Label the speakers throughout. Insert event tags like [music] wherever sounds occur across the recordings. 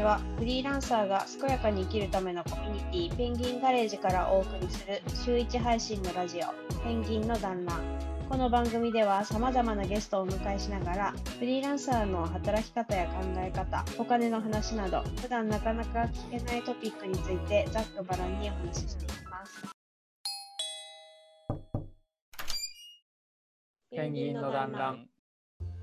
Speaker 1: ちは。フリーランサーが健やかに生きるためのコミュニティ、ペンギンガレージからお送りする週1配信のラジオ、ペンギンの団らん。この番組では様々なゲストをお迎えしながら、フリーランサーの働き方や考え方、お金の話など、普段なかなか聞けないトピックについてざっくばらんにお話ししていきます。
Speaker 2: ペンギンの団らん。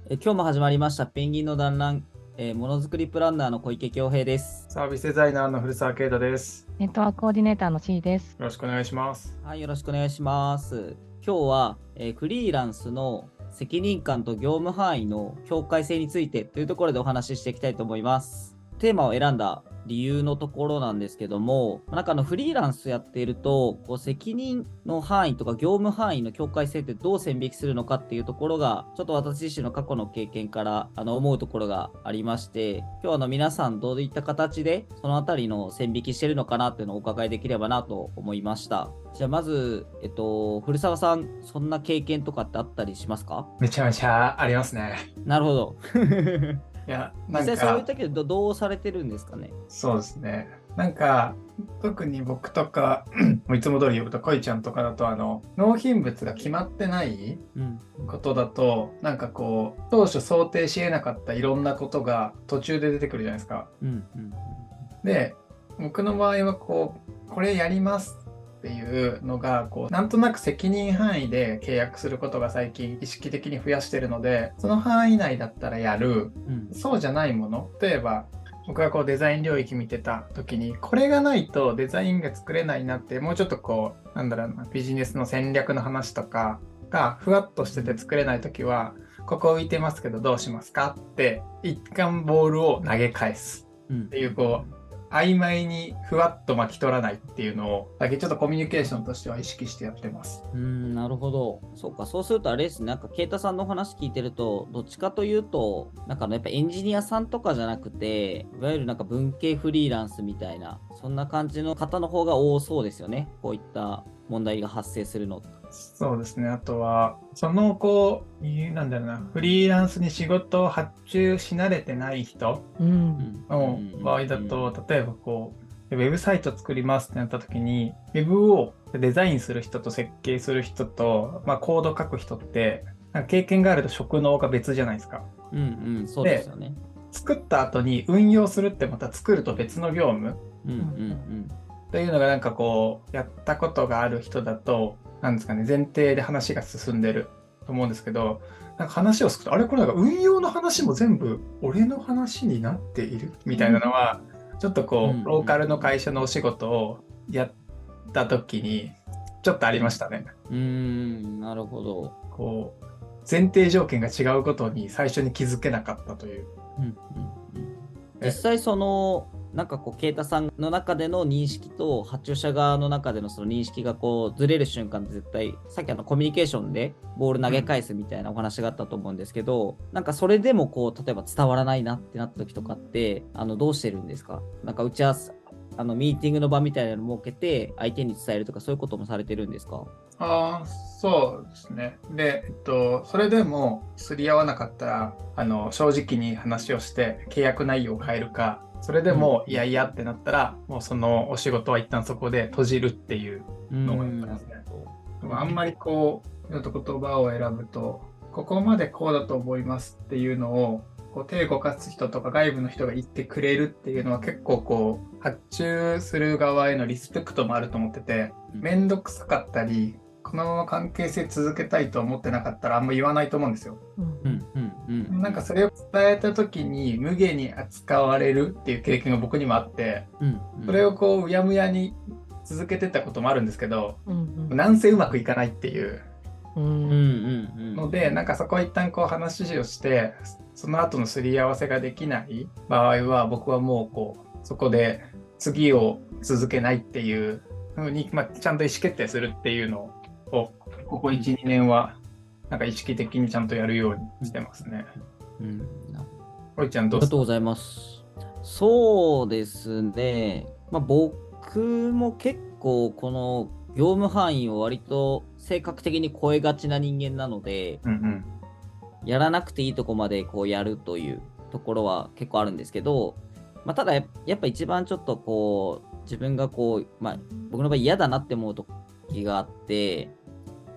Speaker 3: え今日も始まりましたペンギンの団らん、えーものづくりプランナーの小池恭平です。
Speaker 2: サービスデザイナーの古澤啓太です。
Speaker 4: ネットワークコーディネーターの C です。
Speaker 2: よろしくお願いします。
Speaker 3: はい、よろしくお願いします。今日は、えーフリーランスの責任感と業務範囲の境界性についてというところでお話ししていきたいと思います。テーマを選んだ理由のところなんですけども、なんかあのフリーランスやっていると、こう責任の範囲とか業務範囲の境界性ってどう線引きするのかっていうところが、ちょっと私自身の過去の経験からあの思うところがありまして、今日はあの皆さんどういった形でそのあたりの線引きしてるのかなっていうのをお伺いできればなと思いました。じゃあまず、えっと、古澤さん、そんな経験とかってあったりしますか？
Speaker 2: めちゃめちゃありますね。
Speaker 3: なるほど。[laughs]
Speaker 2: いや、なん
Speaker 3: 実際そういっ
Speaker 2: か、
Speaker 3: たけど、どどうされてるんですかね？
Speaker 2: そうですね。なんか、特に僕とか、[clears throat] いつも通り呼ぶと、こいちゃんとかだと、あの、納品物が決まってない
Speaker 3: うん。
Speaker 2: ことだと、なんかこう、当初想定し得なかったいろんなことが途中で出てくるじゃないですか。
Speaker 3: うん。うん。
Speaker 2: で僕の場合はこうこれやりますっていうのがこうなんとなく責任範囲で契約することが最近意識的に増やしてるのでその範囲内だったらやる。
Speaker 3: うん。
Speaker 2: そうじゃないもの。例えば僕がこうデザイン領域見てた時にこれがないとデザインが作れないなってもうちょっとこうなんだろうなビジネスの戦略の話とかがふわっとしてて作れない時はここ浮いてますけどどうしますかって一貫ボールを投げ返す
Speaker 3: うん
Speaker 2: っていうこう曖昧にふわっと巻き取らないっていうのをだけちょっとコミュニケーションとしては意識してやってます。
Speaker 3: うん、なるほど。そうか、そうするとあれですね、なんか、啓太さんのお話聞いてると、どっちかというと、なんかやっぱエンジニアさんとかじゃなくて、いわゆるなんか文系フリーランスみたいな、そんな感じの方の方が多そうですよね。こういった問題が発生するの。
Speaker 2: そうですね。あとは、そのこう、いなんだろうな、フリーランスに仕事を発注し慣れてない人
Speaker 4: うん。
Speaker 2: の場合だと、例えばこう、ウェブサイト作りますってなった時に、ウェブをデザインする人と設計する人と、まあ、コード書く人って、なんか経験があると職能が別じゃないですか。
Speaker 3: うんうん、そうですよね。
Speaker 2: 作った後に運用するってまた作ると別の業務
Speaker 3: うんうん
Speaker 2: というのがなんかこうやったことがある人だとなんですかね前提で話が進んでると思うんですけどなんか話をするとあれこれなんか運用の話も全部俺の話になっている？みたいなのはちょっとこ
Speaker 3: う
Speaker 2: ローカルの会社のお仕事をやった時にちょっとありましたね。
Speaker 3: うん。なるほど。
Speaker 2: こう前提条件が違うことに最初に気づけなかったという。
Speaker 3: うんうんうん実際そのなんかこう啓太さんの中での認識と発注者側の中でのその認識がこうずれる瞬間って絶対さっきあのコミュニケーションでボール投げ返すみたいなお話があったと思うんですけど、なんかそれでもこう例えば伝わらないなってなった時とかってあのどうしてるんですか？なんか打ち合わせあのミーティングの場みたいなのを設けて相手に伝えるとかそういうこともされてるんですか？
Speaker 2: ああ、そうですね。で、えっと、それでも、すり合わなかったら、あの、正直に話をして、契約内容を変えるか、それでも、いやいやってなったら、もうそのお仕事は一旦そこで閉じるっていうのをやってますね。でもあんまりこう、言葉を選ぶと、ここまでこうだと思いますっていうのを、こう手を動かす人とか外部の人が言ってくれるっていうのは結構こう、発注する側へのリスペクトもあると思ってて、めんどくさかったり、このまま関係性続けたいと思ってなかったらあんま言わないと思うんですよ。
Speaker 4: うん。
Speaker 3: うんうんうん
Speaker 2: なんかそれを伝えた時に無下に扱われるっていう経験が僕にもあって、
Speaker 3: うんうん。
Speaker 2: それをこううやむやに続けてたこともあるんですけど、
Speaker 4: うん。
Speaker 2: なんせうまくいかないっていうので、なんかそこは一旦こう話をして、その後のすり合わせができない場合は、僕はもうこう、そこで次を続けないっていうふうに、まあ、ちゃんと意思決定するっていうのを、ここ1、2年は、なんか意識的にちゃんとやるようにしてますね。
Speaker 3: うんな
Speaker 2: おいちゃんどうす
Speaker 3: ありがとうございます。そうですね。まあ、僕も結構この業務範囲を割と性格的に超えがちな人間なので、
Speaker 2: うんうん。
Speaker 3: やらなくていいとこまでこうやるというところは結構あるんですけど、まあ、ただややっぱ一番ちょっとこう自分がこう、まあ、僕の場合嫌だなって思う時があって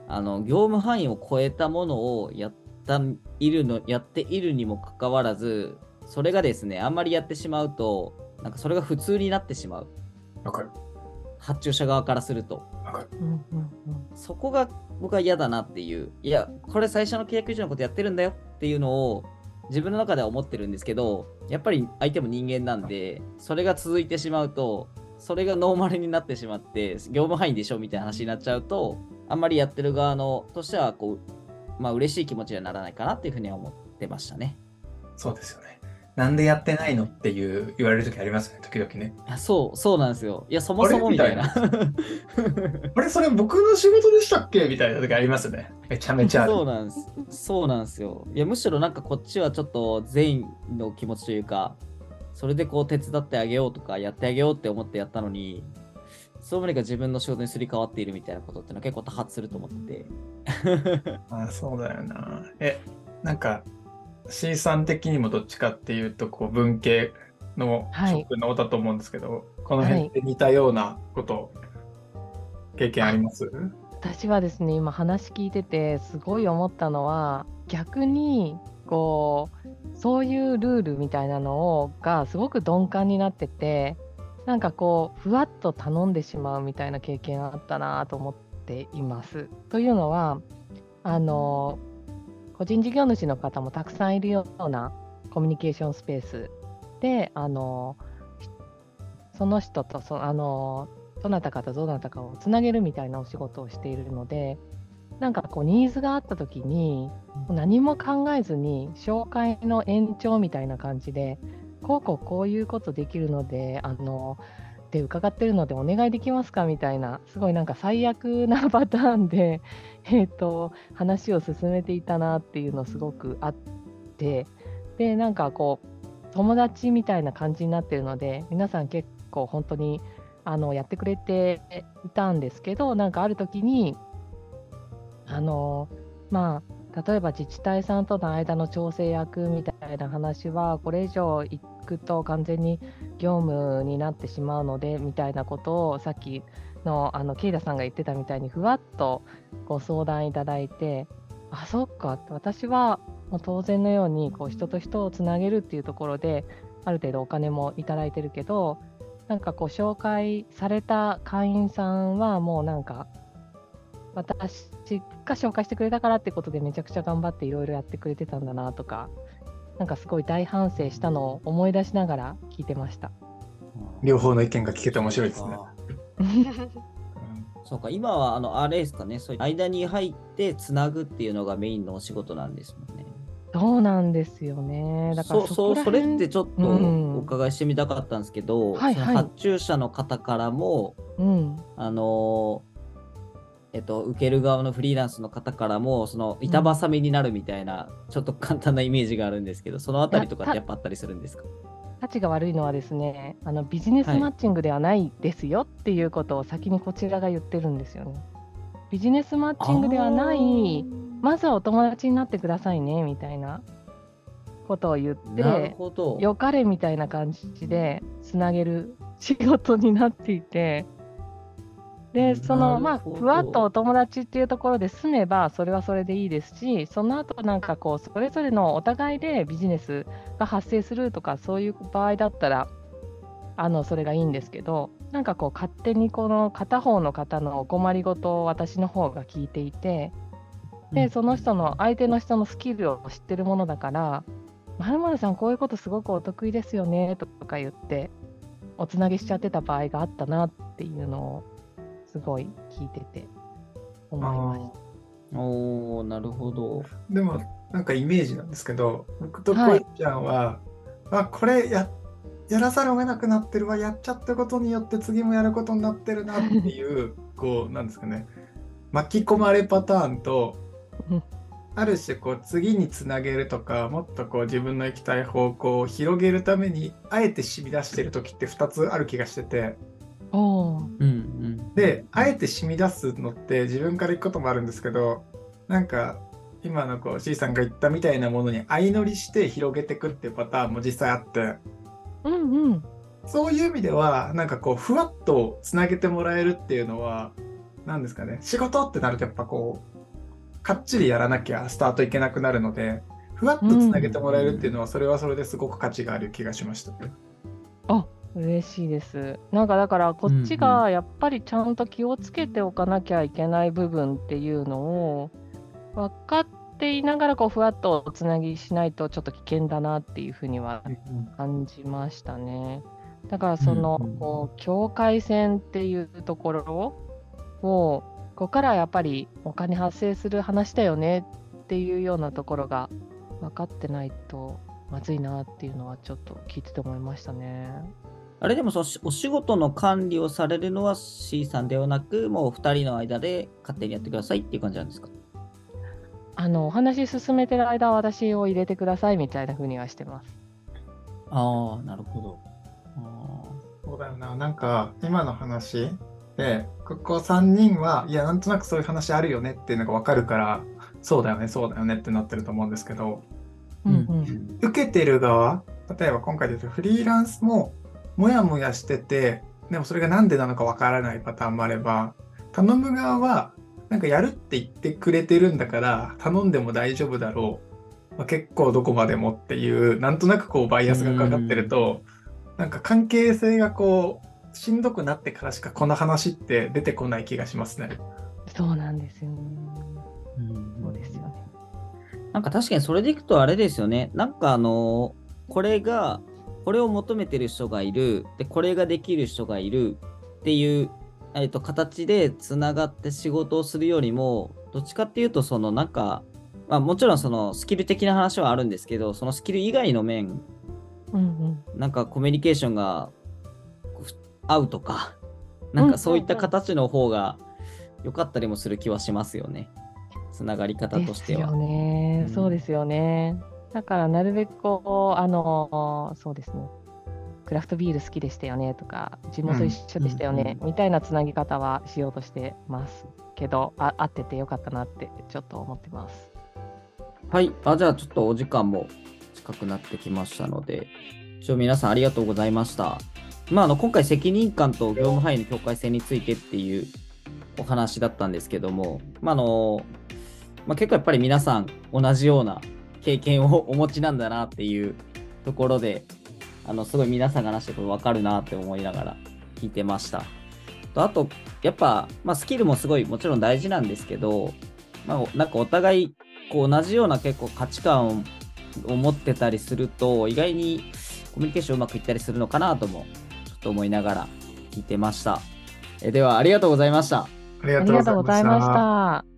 Speaker 3: あの業務範囲を超えたものをやったいるのやっているにもかかわらずそれがですねあんまりやってしまうとなんかそれが普通になってしまう
Speaker 2: わかる。
Speaker 3: 発注者側からすると
Speaker 2: わかる。
Speaker 4: うんうん
Speaker 3: そこが僕は嫌だなっていういやこれ最初の契約以上のことやってるんだよっていうのを自分の中では思ってるんですけどやっぱり相手も人間なんでそれが続いてしまうとそれがノーマルになってしまって業務範囲でしょみたいな話になっちゃうとあんまりやってる側のとしてはこうまあ嬉しい気持ちにはならないかなっていうふうには思ってましたね。
Speaker 2: そうですよね。なんでやってないのっていう言われる時ありますよね、時々ね。
Speaker 3: あそうそうなんですよ。いやそもそもみたいな。
Speaker 2: あれ、それ僕の仕事でしたっけ？みたいな時ありますね。めちゃめちゃ。[laughs]
Speaker 3: そうなんです。そうなんですよ。いや、むしろなんかこっちはちょっと善意の気持ちというか、それでこう手伝ってあげようとか、やってあげようって思ってやったのに、そうにか自分の仕事にすり替わっているみたいなことってのは結構多発すると思ってて。
Speaker 2: あそうだよな。え、なんか C さん的にもどっちかっていうと、こう文系の
Speaker 4: はい。
Speaker 2: 職能だと思うんですけど、この辺って似たようなこと、経験あります？
Speaker 4: 私はですね今話聞いててすごい思ったのは逆にこうそういうルールみたいなのをがすごく鈍感になっててなんかこうふわっと頼んでしまうみたいな経験あったなと思っています。というのはあの個人事業主の方もたくさんいるようなコミュニケーションスペースであのその人とそあのどなたかとどなたかをつなげるみたいなお仕事をしているのでなんかこうニーズがあった時に何も考えずに紹介の延長みたいな感じでこうこうこういうことできるのであので伺ってるのでお願いできますかみたいなすごいなんか最悪なパターンで、[laughs] えー、と話を進めていたなっていうのすごくあってでなんかこう友達みたいな感じになってるので皆さん結構本当にあのやってくれていたんですけどなんかある時にあのまあ例えば自治体さんとの間の調整役みたいな話はこれ以上行くと完全に業務になってしまうのでみたいなことをさっきのあのケイダさんが言ってたみたいにふわっとご相談いただいてあそっか私は当然のようにこう人と人をつなげるっていうところである程度お金もいただいてるけどなんかこう紹介された会員さんはもうなんか私が紹介してくれたからってことでめちゃくちゃ頑張っていろいろやってくれてたんだなとかなんかすごい大反省したのを思い出しながら聞いてました。
Speaker 2: 両方の意見が聞けて面白いですね。
Speaker 3: あ [laughs] そうか、今はあのあれですかね、そういう間に入ってつなぐっていうのがメインのお仕事なんですもんね。
Speaker 4: そうなんですよね。だから
Speaker 3: そうそれってちょっと
Speaker 4: うん
Speaker 3: お伺いしてみたかったんですけど、
Speaker 4: はいはい
Speaker 3: その発注者の方からも、
Speaker 4: うん、
Speaker 3: あのーえっと、受ける側のフリーランスの方からも、その板挟みになるみたいな、ちょっと簡単なイメージがあるんですけど、そのあたりとかってやっぱあったりするんですか？
Speaker 4: 価値が悪いのはですねあのビジネスマッチングではないですよっていうことを先にこちらが言ってるんですよね。ビジネスマッチングではないまずはお友達になってくださいねみたいなことを言って。よかれみたいな感じでつなげる仕事になっていてでそのまあふわっとお友達っていうところで済めばそれはそれでいいですしその後なんかこうそれぞれのお互いでビジネスが発生するとかそういう場合だったらあのそれがいいんですけどなんかこう勝手にこの片方の方のお困りごとを私の方が聞いていてでその人の相手の人のスキルを知ってるものだから「まるまるさんこういうことすごくお得意ですよね」とか言っておつなげしちゃってた場合があったなっていうのをすごい聞いてて思いました。
Speaker 3: おー、なるほど。
Speaker 2: でもなんかイメージなんですけど僕と
Speaker 4: はい
Speaker 2: こいちゃんは、あこれややらざるを得なくなってるわやっちゃったことによって次もやることになってるなっていう [laughs] こうなんですかね巻き込まれパターンと
Speaker 4: うん
Speaker 2: ある種こう次につなげるとかもっとこう自分の行きたい方向を広げるためにあえて染み出してる時って2つある気がしてて。であえて染み出すのって自分から行くこともあるんですけどなんか今のこう C さんが言ったみたいなものに相乗りして広げていくっていうパターンも実際あって。
Speaker 4: うんうん。
Speaker 2: そういう意味では、なんかこう、ふわっとつなげてもらえるっていうのは、なんですかね、仕事ってなるとやっぱこう、かっちりやらなきゃスタートいけなくなるので、ふわっとつなげてもらえるっていうのは、それはそれですごく価値がある気がしました。
Speaker 4: 嬉しいです。なんかだからこっちがやっぱりちゃんと気をつけておかなきゃいけない部分っていうのを分かっていながらこうふわっとつなぎしないとちょっと危険だなっていうふうには感じましたね。だからその、こう境界線っていうところをここからやっぱりお金発生する話だよねっていうようなところが分かってないとまずいなっていうのはちょっと聞いてて思いましたね。
Speaker 3: あれでもそのしお仕事の管理をされるのは C さんではなく、もう2人の間で勝手にやってくださいっていう感じなんですか？
Speaker 4: あのお話進めてる間は私を入れてくださいみたいな風にはしてます。
Speaker 3: ああ、なるほど。あ
Speaker 2: そうだよな、なんか今の話で、ここ3人は、いや、なんとなくそういう話あるよねっていうのが分かるから、そうだよね、そうだよねってなってると思うんですけど、
Speaker 3: ー
Speaker 4: うん。うん。
Speaker 2: 受けてる側、例えば今回で言うとフリーランスも、もやもやしてて、でもそれがなんでなのか分からないパターンもあれば、頼む側は、なんかやるって言ってくれてるんだから、頼んでも大丈夫だろう。まあ、結構どこまでもっていう、なんとなくこうバイアスがかかってると、なんか関係性がこう、しんどくなってからしかこの話って出てこない気がしますね。
Speaker 4: そうなんですよね。
Speaker 3: うん
Speaker 4: そうですよね。
Speaker 3: なんか確かにそれでいくとあれですよね。なんかあのこれが、これを求めてる人がいる、で、これができる人がいるっていう、えっと、形でつながって仕事をするよりも、どっちかっていうと、そのなんか、まあもちろんそのスキル的な話はあるんですけど、そのスキル以外の面、
Speaker 4: うんうん。
Speaker 3: なんかコミュニケーションがふ合うとか、なんかそういった形の方が良かったりもする気はしますよね。つながり方としては
Speaker 4: ですよ。ね、
Speaker 3: うん
Speaker 4: そうですよね。だからなるべくこう、あの、そうですね。クラフトビール好きでしたよねとか、地元一緒でしたよね、
Speaker 3: うん
Speaker 4: みたいなつなぎ方はしようとしてますけど、あ合っててよかったなってちょっと思ってます。
Speaker 3: はい。あ、じゃあちょっとお時間も近くなってきましたので、一応皆さんありがとうございました。まあ、あの、今回責任感と業務範囲の境界線についてっていうお話だったんですけども、まあ、あの、まあ、結構やっぱり皆さん同じような経験をお持ちなんだなっていうところで、あの、すごい皆さんが話してること分かるなって思いながら聞いてました。とあと、やっぱ、まあ、スキルもすごいもちろん大事なんですけど、まあ、なんかお互いこう同じような結構価値観を持ってたりすると意外にコミュニケーションうまくいったりするのかなともちょっと思いながら聞いてました。えではありがとうございました。
Speaker 2: ありがとうございま
Speaker 4: し。た。